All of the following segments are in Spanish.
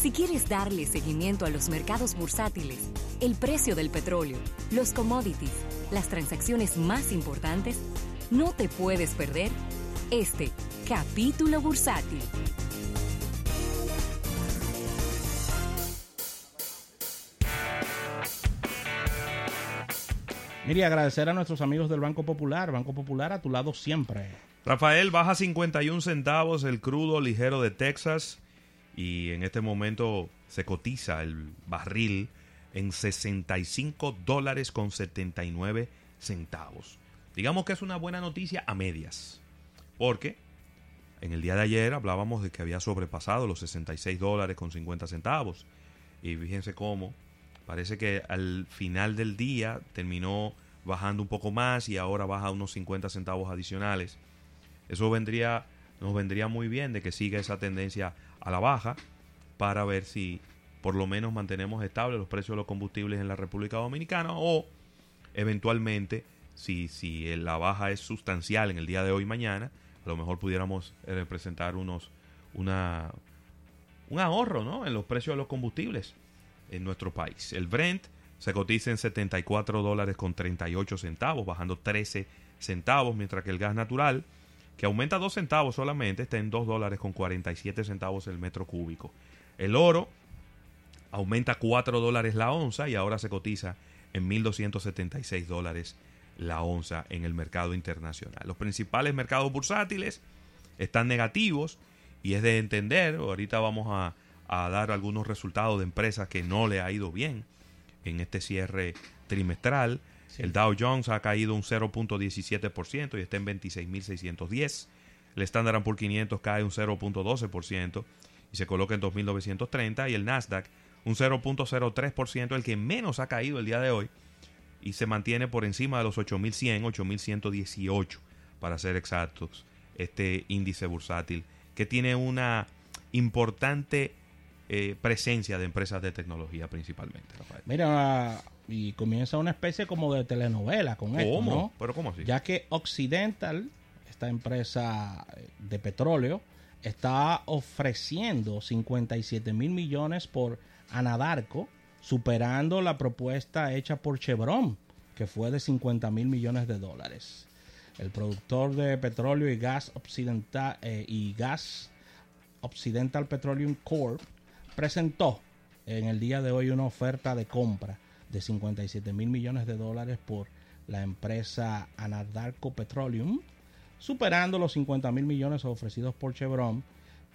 Si quieres darle seguimiento a los mercados bursátiles, el precio del petróleo, los commodities, las transacciones más importantes, no te puedes perder este capítulo bursátil. Mire, agradecer a nuestros amigos del Banco Popular. Banco Popular a tu lado siempre. Rafael, baja 51 centavos el crudo ligero de Texas y en este momento se cotiza el barril en 65 dólares con 79 centavos. Digamos que es una buena noticia a medias, porque en el día de ayer hablábamos de que había sobrepasado los 66 dólares con 50 centavos y fíjense cómo parece que al final del día terminó bajando un poco más y ahora baja unos 50 centavos adicionales. Eso vendría nos vendría muy bien de que siga esa tendencia a la baja para ver si por lo menos mantenemos estables los precios de los combustibles en la República Dominicana o eventualmente si, si la baja es sustancial en el día de hoy y mañana, a lo mejor pudiéramos eh, representar unos una, un ahorro ¿no? en los precios de los combustibles en nuestro país. El Brent se cotiza en 74 dólares con 38 centavos, bajando 13 centavos, mientras que el gas natural que aumenta 2 centavos solamente, está en 2 dólares con 47 centavos el metro cúbico. El oro aumenta 4 dólares la onza y ahora se cotiza en 1.276 dólares la onza en el mercado internacional. Los principales mercados bursátiles están negativos y es de entender, ahorita vamos a, a dar algunos resultados de empresas que no le ha ido bien en este cierre trimestral. El Dow Jones ha caído un 0.17% y está en 26.610. El Standard Poor's 500 cae un 0.12% y se coloca en 2.930. Y el Nasdaq un 0.03%, el que menos ha caído el día de hoy y se mantiene por encima de los 8.100, 8.118 para ser exactos. Este índice bursátil que tiene una importante eh, presencia de empresas de tecnología principalmente. Rafael. Mira, y comienza una especie como de telenovela con esto, ¿Cómo? ¿no? ¿Pero cómo así? Ya que Occidental, esta empresa de petróleo, está ofreciendo 57 mil millones por Anadarko, superando la propuesta hecha por Chevron, que fue de 50 mil millones de dólares. El productor de petróleo y gas occidental eh, y gas Occidental Petroleum Corp presentó en el día de hoy una oferta de compra de 57 mil millones de dólares por la empresa Anadarko Petroleum, superando los 50 mil millones ofrecidos por Chevron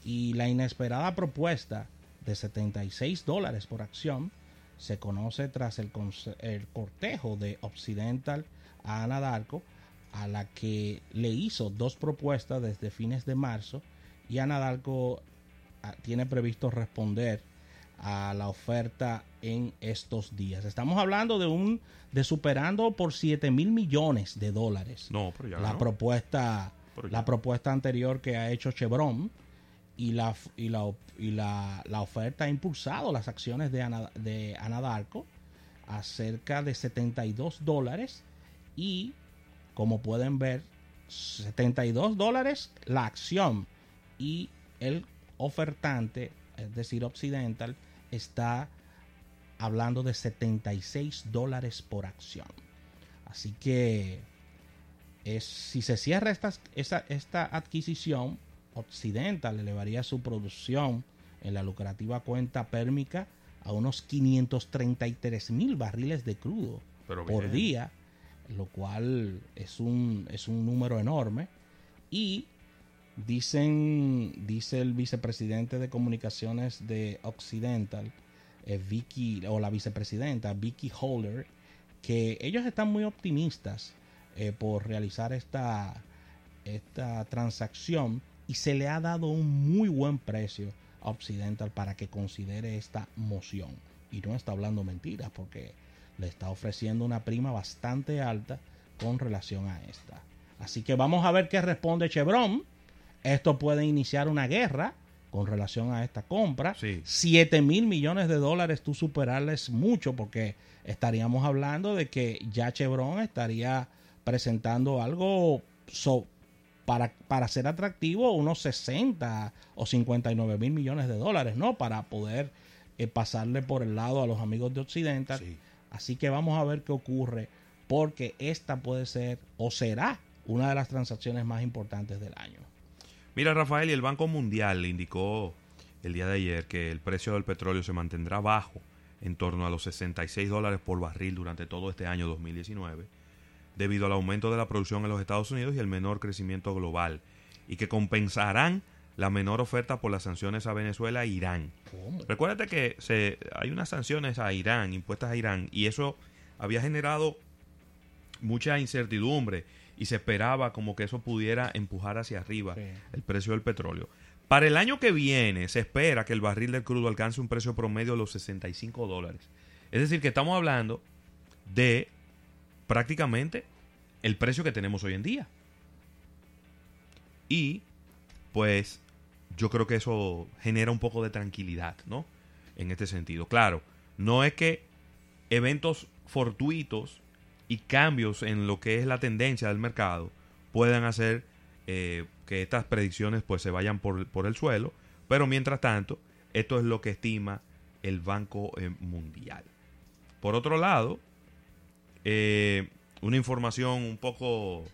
y la inesperada propuesta de 76 dólares por acción se conoce tras el, el cortejo de Occidental a Anadarko, a la que le hizo dos propuestas desde fines de marzo y Anadarko tiene previsto responder a la oferta en estos días. Estamos hablando de un de superando por 7 mil millones de dólares. No, pero ya la no. propuesta Pero ya. la propuesta anterior que ha hecho Chevron y la y la, y la, la oferta ha impulsado las acciones de, Ana- de Anadarko a cerca de 72 dólares y como pueden ver 72 dólares la acción y el ofertante es decir Occidental está hablando de 76 dólares por acción así que es, si se cierra esta, esta, esta adquisición, Occidental elevaría su producción en la lucrativa cuenta pérmica a unos 533 mil barriles de crudo Pero por día, lo cual es un, es un número enorme. Y dicen, dice el vicepresidente de comunicaciones de Occidental, eh, Vicky, o la vicepresidenta Vicky Holder, que ellos están muy optimistas eh, por realizar esta, esta transacción y se le ha dado un muy buen precio a Occidental para que considere esta moción. Y no está hablando mentiras porque le está ofreciendo una prima bastante alta con relación a esta. Así que vamos a ver qué responde Chevron. Esto puede iniciar una guerra con relación a esta compra. Sí. 7 mil millones de dólares, tú superarles mucho porque estaríamos hablando de que ya Chevron estaría presentando algo so- para, para ser atractivo unos 60 o 59 mil millones de dólares, ¿no? Para poder eh, pasarle por el lado a los amigos de Occidental. Sí. Así que vamos a ver qué ocurre, porque esta puede ser o será una de las transacciones más importantes del año. Mira, Rafael, y el Banco Mundial indicó el día de ayer que el precio del petróleo se mantendrá bajo en torno a los 66 dólares por barril durante todo este año 2019, debido al aumento de la producción en los Estados Unidos y el menor crecimiento global, y que compensarán la menor oferta por las sanciones a Venezuela e Irán. ¿Cómo? Recuérdate que se, hay unas sanciones a Irán, impuestas a Irán, y eso había generado mucha incertidumbre y se esperaba como que eso pudiera empujar hacia arriba Sí. el precio del petróleo. Para el año que viene se espera que el barril del crudo alcance un precio promedio de los 65 dólares. Es decir, que estamos hablando de prácticamente el precio que tenemos hoy en día. Y pues yo creo que eso genera un poco de tranquilidad, ¿no? En este sentido. Claro, no es que eventos fortuitos y cambios en lo que es la tendencia del mercado puedan hacer eh, que estas predicciones pues se vayan por, por el suelo, pero mientras tanto, esto es lo que estima el Banco eh, Mundial. Por otro lado, eh, una información un poco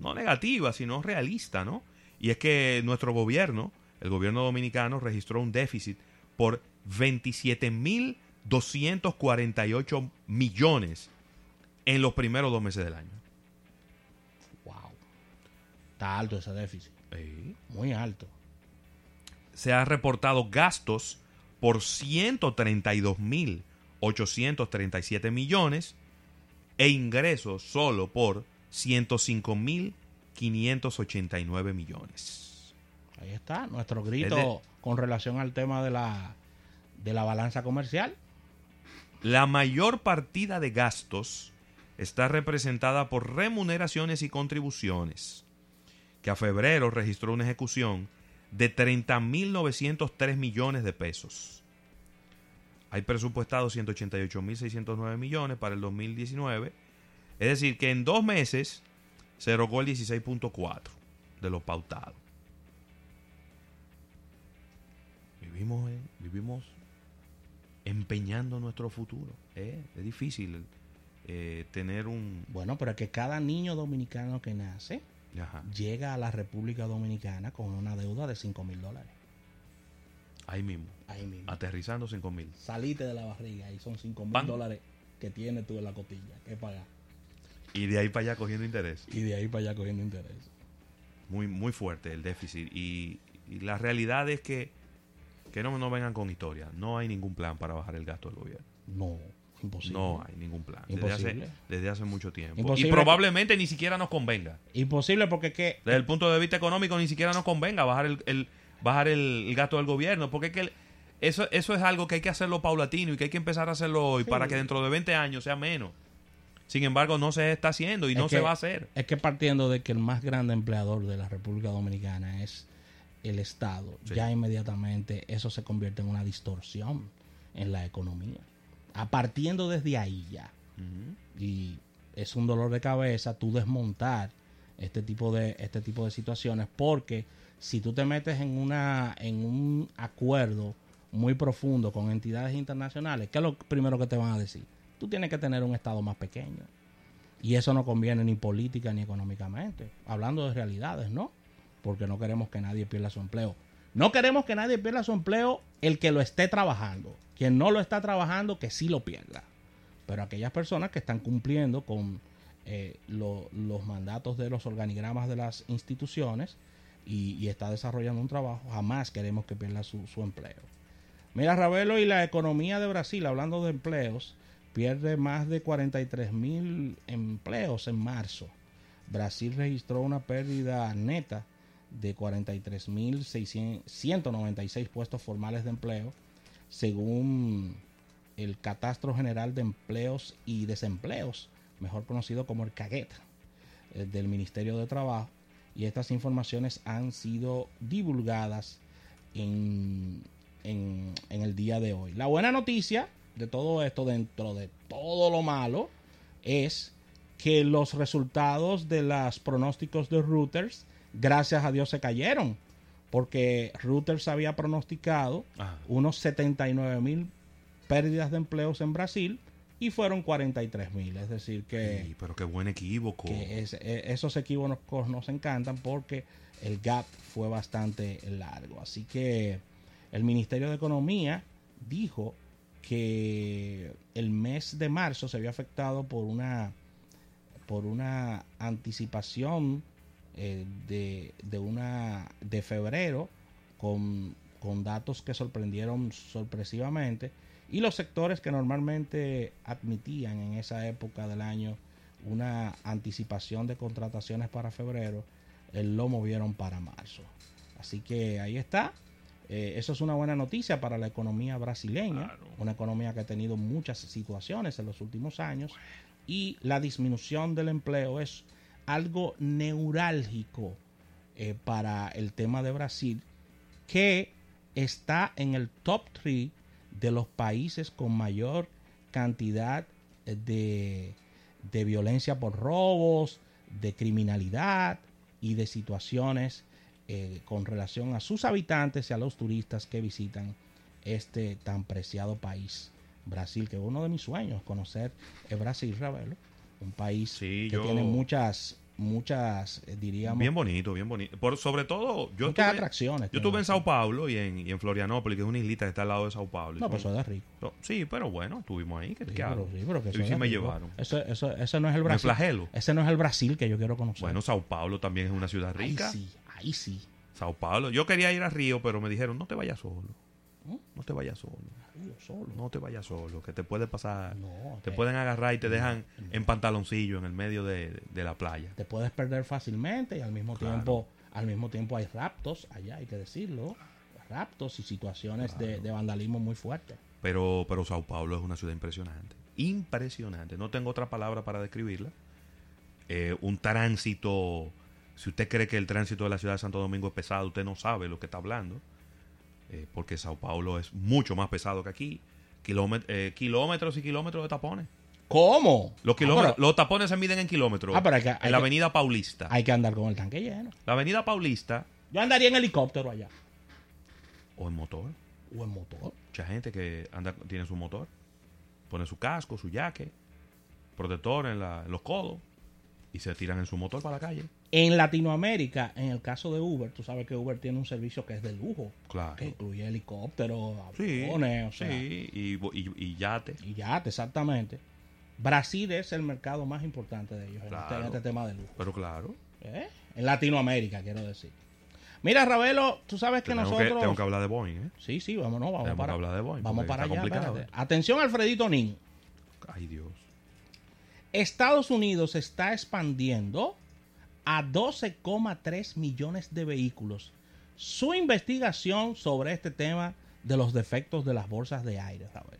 no negativa, sino realista, ¿no? Y es que nuestro gobierno, el gobierno dominicano, registró un déficit por 27.248 millones en los primeros dos meses del año. Wow. Está alto ese déficit. Muy alto. Se han reportado gastos por 132.837 millones e ingresos solo por 105.589 millones. Ahí está, nuestro grito con relación al tema de la, de la balanza comercial. La mayor partida de gastos está representada por remuneraciones y contribuciones, que a febrero registró una ejecución de 30.903 millones de pesos. Hay presupuestados 188.609 millones para el 2019. Es decir, que en dos meses se erogó el 16.4 de lo pautado. Vivimos, vivimos empeñando nuestro futuro. ¿eh? Es difícil eh, tener un... Bueno, pero es que cada niño dominicano que nace Ajá, llega a la República Dominicana con una deuda de 5 mil dólares. ahí mismo, Ahí mismo. aterrizando 5 mil. Salite de la barriga y son 5 mil dólares que tienes tú en la cotilla que pagar. Y de ahí para allá cogiendo interés. Y de ahí para allá cogiendo interés. Muy, muy fuerte el déficit. Y, y la realidad es que, que no, no vengan con historia. No hay ningún plan para bajar el gasto del gobierno. No, imposible. No hay ningún plan. Desde hace, Imposible. desde hace mucho tiempo. Imposible. Y probablemente ni siquiera nos convenga. Imposible porque que Desde el punto de vista económico ni siquiera nos convenga bajar el, el- bajar el, el gasto del gobierno, porque es que el- eso, eso es algo que hay que hacerlo paulatino y que hay que empezar a hacerlo hoy Sí. para que dentro de 20 años sea menos. Sin embargo, no se está haciendo y Es no se va a hacer. Es que partiendo de que el más grande empleador de la República Dominicana es el Estado, Sí. ya inmediatamente eso se convierte en una distorsión en la economía. A partiendo desde ahí ya. Y es un dolor de cabeza tú desmontar este tipo de este tipo de situaciones porque si tú te metes en una en un acuerdo muy profundo con entidades internacionales, ¿qué es lo primero que te van a decir? Tú tienes que tener un estado más pequeño. Y eso no conviene ni política ni económicamente. Hablando de realidades, ¿no? Porque no queremos que nadie pierda su empleo. No queremos que nadie pierda su empleo el que lo esté trabajando. Quien no lo está trabajando, que sí lo pierda. Pero aquellas personas que están cumpliendo con eh, lo- los mandatos de los organigramas de las instituciones y, y está desarrollando un trabajo, jamás queremos que pierda su, su empleo. Mira, Ravelo, y la economía de Brasil, hablando de empleos, pierde más de 43 mil empleos en marzo. Brasil registró una pérdida neta de 43 mil 196 puestos formales de empleo, según el Catastro General de Empleos y Desempleos, mejor conocido como el CAGET, eh, del Ministerio de Trabajo. Y estas informaciones han sido divulgadas en, en, en el día de hoy. La buena noticia de todo esto, dentro de todo lo malo, es que los resultados de los pronósticos de Reuters, gracias a Dios, se cayeron. Porque Reuters había pronosticado Ajá. unos 79 mil pérdidas de empleos en Brasil y fueron 43 mil. Es decir, que, Sí, pero qué buen equívoco. que es- e- esos equívocos nos encantan porque el gap fue bastante largo. Así que el Ministerio de Economía dijo que el mes de marzo se había afectado por una por una anticipación eh, de, de una de febrero con, con datos que sorprendieron sorpresivamente y los sectores que normalmente admitían en esa época del año una anticipación de contrataciones para febrero eh, lo movieron para marzo. Así que ahí está. Eh, eso es una buena noticia para la economía brasileña Claro. una economía que ha tenido muchas situaciones en los últimos años y la disminución del empleo es algo neurálgico eh, para el tema de Brasil que está en el top 3 de los países con mayor cantidad de, de violencia por robos, de criminalidad y de situaciones eh, con relación a sus habitantes y a los turistas que visitan este tan preciado país, Brasil, que uno de mis sueños conocer Brasil, Ravelo, un país Sí, que yo- tiene muchas, muchas, eh, diríamos, Bien bonito, bien bonito. Por, sobre todo, yo muchas estuve, atracciones. yo estuve en. Sao Paulo y en, y en Florianópolis, que es una islita que está al lado de Sao Paulo. No, pues son- eso es rico. Sí, pero bueno, estuvimos ahí. ¿qué, Sí, pero, sí, pero que Y eso sí me rico. llevaron. Eso, eso, ese no es el Brasil. flagelo. Ese no es el Brasil que yo quiero conocer. Bueno, Sao Paulo también es una ciudad ahí rica. sí, ahí sí. Sao Paulo. Yo quería ir a Río, pero me dijeron, no te vayas solo. ¿Mm? No te vayas solo. Solo. No te vayas solo, que te puede pasar. No, te que- pueden agarrar y te dejan en pantaloncillo en el medio de, de la playa. te puedes perder fácilmente y al mismo Claro. tiempo al mismo tiempo hay raptos allá hay que decirlo raptos y situaciones de, de vandalismo muy fuertes Pero, pero Sao Paulo es una ciudad impresionante. Impresionante. No tengo otra palabra para describirla. Eh, un tránsito. Si usted cree que el tránsito de la ciudad de Santo Domingo es pesado, usted no sabe lo que está hablando. Eh, porque Sao Paulo es mucho más pesado que aquí. Kilómet- eh, kilómetros y kilómetros de tapones. ¿cómo? Los, Ah, kilómetros, pero los tapones se miden en kilómetros. Ah, pero hay que- hay en la que- avenida Paulista. hay que andar con el tanque lleno La avenida Paulista yo andaría en helicóptero allá o en motor. o en motor Mucha gente que anda tiene su motor. Pone su casco, su jaque, protector en, la- en los codos y se tiran en su motor para la calle. En Latinoamérica en el caso de Uber tú sabes que Uber tiene un servicio que es de lujo Claro. que incluye helicóptero Sí, aviones o sea, sí, y, y, y yate. y ya exactamente Brasil es el mercado más importante de ellos en este- en, este, tema de lujo Pero claro, ¿Eh? En Latinoamérica, quiero decir. Mira, Ravelo, tú sabes que tengo, nosotros. que, tengo que hablar de Boeing, ¿eh? Sí, sí, vámonos, vamos Tenemos para que hablar de Boeing, Vamos para está allá. complicado. espérate. Atención, Alfredito Nin. Ay, Dios. Estados Unidos está expandiendo a 12,3 millones de vehículos su investigación sobre este tema de los defectos de las bolsas de aire, padre.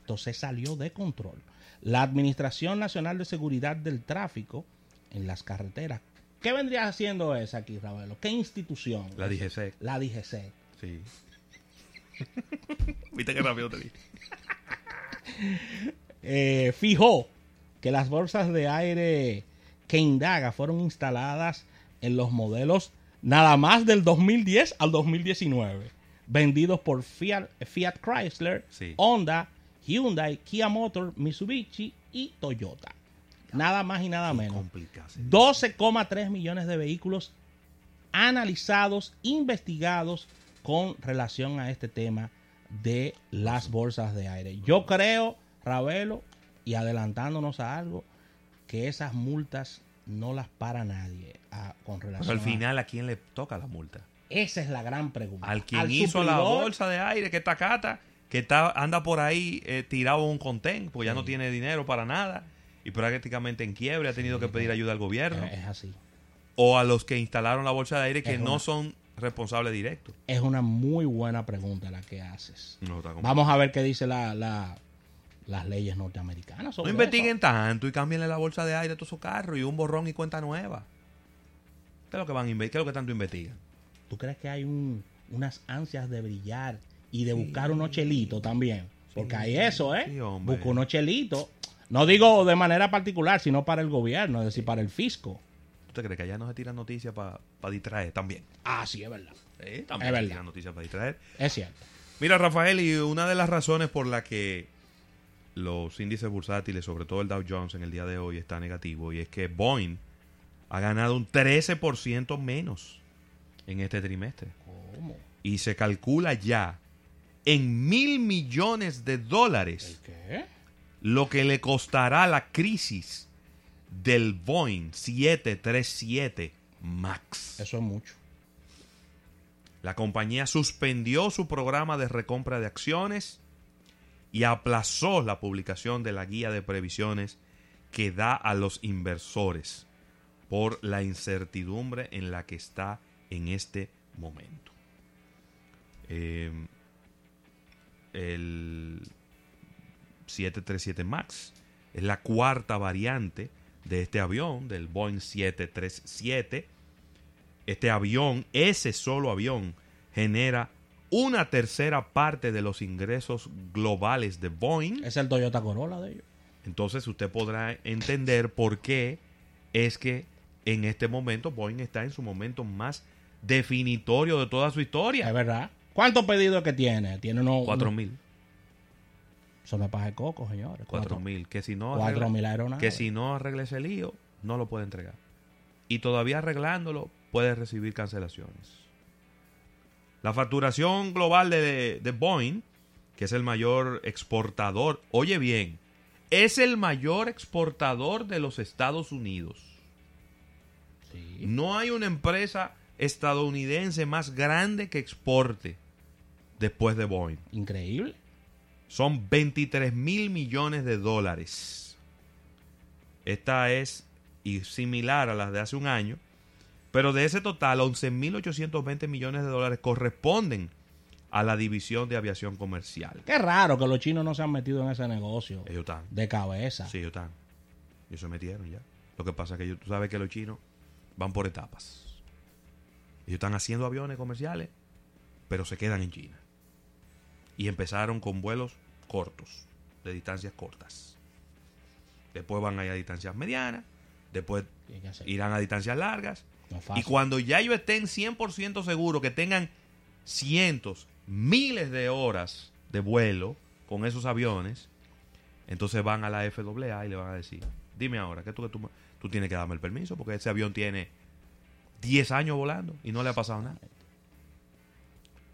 Entonces salió de control. La Administración Nacional de Seguridad del Tráfico en las carreteras. ¿Qué vendría haciendo esa aquí, Ravelo? ¿Qué institución? La DGC, La DGC. sí. Viste qué rápido te dije. eh, fijó que las bolsas de aire que indaga fueron instaladas en los modelos nada más del 2010 al 2019, vendidos por Fiat, Fiat Chrysler, Sí. Honda, Hyundai, Kia Motor, Mitsubishi y Toyota. Nada más y nada menos. Complicado. 12,3 millones de vehículos analizados, investigados con relación a este tema de las bolsas de aire. Yo creo, Ravelo, y adelantándonos a algo, que esas multas no las para nadie a- con Pero relación al final, ¿a quién le toca la multa? Esa es la gran pregunta. Al quien Al hizo la bolsa de aire, que está cata, que está, anda por ahí eh, tirado un contén, porque ya no tiene dinero para nada y prácticamente en quiebre, ha tenido que pedir ayuda al gobierno. Es así. o a los que instalaron la bolsa de aire que Es no una- son responsables directos. Es una muy buena pregunta la que haces. No. Vamos a ver qué dice la, la- las leyes norteamericanas. No investiguen eso. tanto y cámbienle la bolsa de aire a todos sus carros y un borrón y cuenta nueva. ¿Qué es lo que van a ¿Qué es lo que tanto investigan? ¿Tú crees que hay un- unas ansias de brillar y de buscar unos chelitos también? Porque hay eso, ¿eh? Sí. Busca unos chelitos. No digo de manera particular, sino para el gobierno, es decir, para el fisco. ¿Tú te crees que allá no se tiran noticias para distraer también? Ah, sí, es verdad. Eh, también Es se verdad. tiran noticias para distraer. Es cierto. Mira, Rafael, y una de las razones por la que los índices bursátiles, sobre todo el Dow Jones en el día de hoy, está negativo, y es que Boeing ha ganado un 13% menos en este trimestre. ¿Cómo? Y se calcula ya en mil millones de dólares ¿Qué? lo que le costará la crisis del Boeing 737 MAX. Eso es mucho. La compañía suspendió su programa de recompra de acciones y aplazó la publicación de la guía de previsiones que da a los inversores por la incertidumbre en la que está en este momento. Eh, el 737 MAX es la cuarta variante de este avión, del Boeing 737. Este avión, ese solo avión, genera una tercera parte de los ingresos globales de Boeing. Es el Toyota Corolla de ellos. Entonces usted podrá entender por qué es que en este momento Boeing está en su momento más definitorio de toda su Es historia. verdad. ¿Cuántos pedidos que tiene? Tiene unos... Cuatro mil. Eso no es paja de coco, señores. Cuatro mil. Que si no Cuatro mil aeronaves. que si no arregla ese lío, no lo puede entregar. Y todavía arreglándolo, puede recibir cancelaciones. La facturación global de, de Boeing, que es el mayor exportador, oye bien, es el mayor exportador de los Estados Unidos. Sí. No hay una empresa estadounidense más grande que exporte después de Boeing. Increíble. Son 23 mil millones de dólares. Esta es y similar a las de hace un año, pero de ese total 11.820 millones de dólares corresponden a la división de aviación comercial. Qué raro que los chinos no se han metido en ese negocio Ellos están. de cabeza. Sí, ellos están. Ellos se metieron ya. Lo que pasa es que ellos- tú sabes que los chinos van por etapas. Ellos están haciendo aviones comerciales, pero se quedan en China. Y empezaron con vuelos cortos, de distancias cortas. Después van a ir a distancias medianas, después irán a distancias largas. No Y cuando ya ellos estén 100% seguros que tengan cientos, miles de horas de vuelo con esos aviones, entonces van a la FAA y le van a decir, dime ahora, que tú, que tú, tú tienes que darme el permiso porque ese avión tiene 10 años volando y no le ha pasado nada.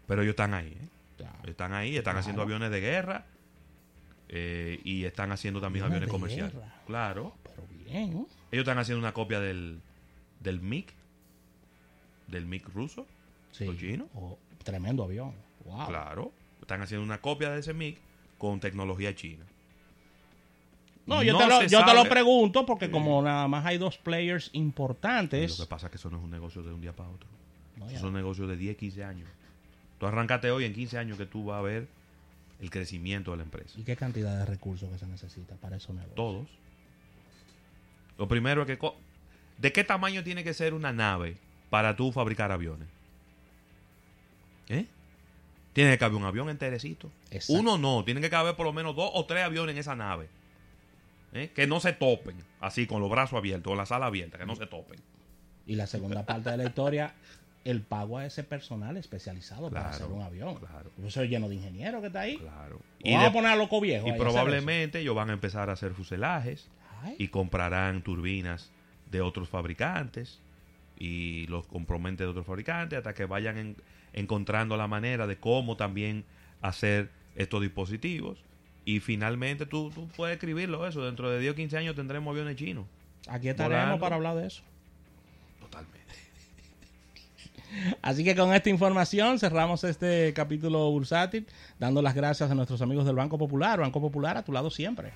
Pero ellos están ahí, ¿eh? Están ahí, están Claro. haciendo aviones de guerra eh, y están haciendo también Aviones comerciales. guerra. Claro. Pero bien. Ellos están haciendo una copia del, del MiG, del MiG ruso. Sí. ¿Los chinos? Oh, tremendo avión. Wow. Claro. Están haciendo una copia de ese MiG con tecnología china. No, yo, No te, lo, yo te lo pregunto porque como nada más hay dos players importantes. Lo que pasa es que eso no es un negocio de un día para otro. No, Eso es un negocio de 10, 15 años. Tú arrancate hoy en 15 años que tú vas a ver el crecimiento de la empresa. ¿Y qué cantidad de recursos que se necesita para esos negocios? Todos. Lo primero es que... ¿De qué tamaño tiene que ser una nave para tú fabricar aviones? ¿Eh? Tiene que caber un avión enterecito. Exacto. Uno no, tiene que caber por lo menos dos o tres aviones en esa nave. ¿Eh? Que no se topen, así con los brazos abiertos, con la sala abierta, que no se topen. Y la segunda parte de la historia, el pago a ese personal especializado para hacer un avión. claro. Eso es lleno de ingenieros que está ahí. Claro. O vamos de- a poner a loco viejo. y probablemente ellos van a empezar a hacer fuselajes. Ay, y comprarán turbinas de otros fabricantes y los componentes de otros fabricantes hasta que vayan en- encontrando la manera de cómo también hacer estos dispositivos y finalmente tú, tú puedes escribirlo eso dentro de 10 o 15 años tendremos aviones chinos Aquí estaremos volando. para hablar de eso. totalmente Así que con esta información cerramos este capítulo bursátil, dando las gracias a nuestros amigos del Banco Popular. Banco Popular a tu lado siempre.